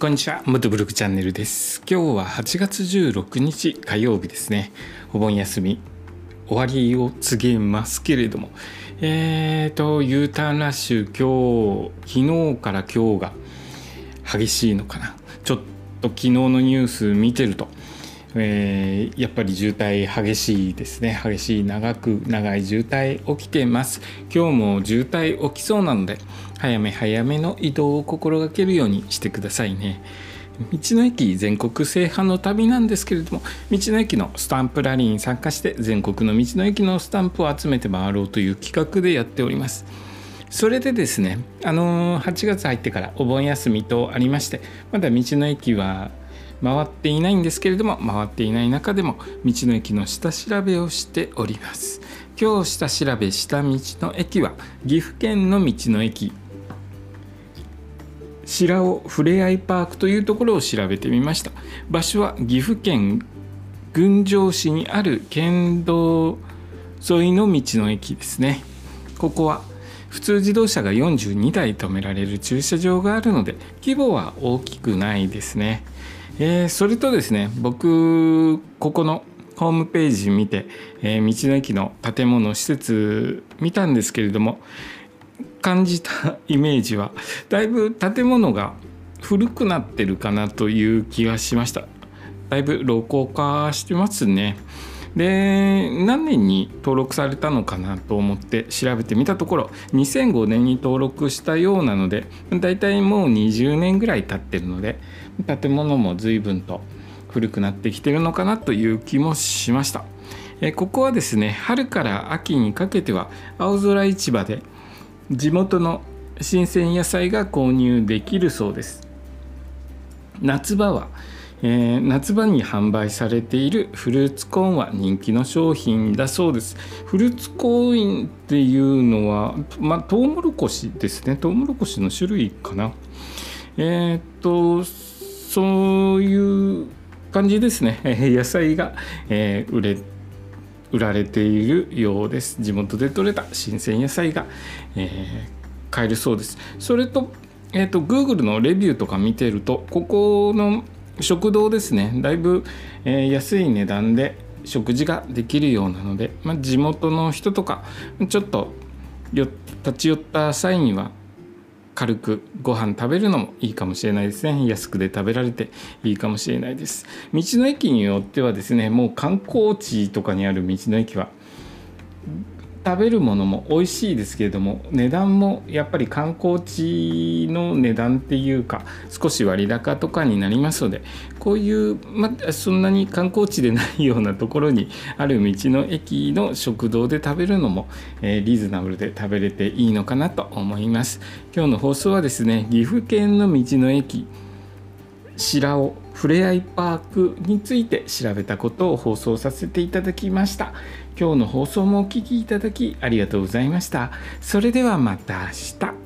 こんにちは元ブログチャンネルです。今日は8月16日火曜日ですね。お盆休み終わりを告げますけれども。えーと U ターンラッシュ今日昨日から今日が激しいのかな。ちょっと昨日のニュース見てるとえー、やっぱり渋滞激しいですね。激しい長く長い渋滞起きてます。今日も渋滞起きそうなので早め早めの移動を心がけるようにしてくださいね。道の駅全国制覇の旅なんですけれども道の駅のスタンプラリーに参加して全国の道の駅のスタンプを集めて回ろうという企画でやっております。それでですねあの8月入ってからお盆休みとありましてまだ道の駅は回っていないんですけれども回っていない中でも道の駅の下調べをしております。今日下調べした道の駅は岐阜県の道の駅。白尾ふれあいパークというところを調べてみました。場所は岐阜県郡上市にある県道沿いの道の駅ですね。ここは普通自動車が42台止められる駐車場があるので規模は大きくないですね。えー、それとですね僕ここのホームページ見て、えー、道の駅の建物施設見たんですけれども感じたイメージはだいぶ建物が古くなってるかなという気がしました。だいぶ老朽化してますね。で何年に登録されたのかなと思って調べてみたところ2005年に登録したようなのでだいたいもう20年ぐらい経ってるので建物も随分と古くなってきてるのかなという気もしました。えここはですね春から秋にかけては青空市場で地元の新鮮野菜が購入できるそうです夏場はえー、夏場に販売されているフルーツコーンは人気の商品だそうです。フルーツコーンっていうのはまあトウモロコシですね。トウモロコシの種類かな。えー、っとそういう感じですね。野菜が、えー、売れ売られているようです。地元で採れた新鮮野菜が、えー、買えるそうです。それと,、えーと、と Google のレビューとか見てるとここの食堂ですね。だいぶ、えー、安い値段で食事ができるようなので、まあ、地元の人とかちょっと立ち寄った際には軽くご飯食べるのもいいかもしれないですね。安くで食べられていいかもしれないです。道の駅によってはですねもう観光地とかにある道の駅は食べるものも美味しいですけれども値段もやっぱり観光地の値段っていうか少し割高とかになりますのでこういう、ま、そんなに観光地でないようなところにある道の駅の食堂で食べるのも、えー、リーズナブルで食べれていいのかなと思います。今日の放送はですね岐阜県の道の駅白尾ふれあいパークについて調べたことを放送させていただきました。今日の放送もお聴きいただきありがとうございました。それではまた明日。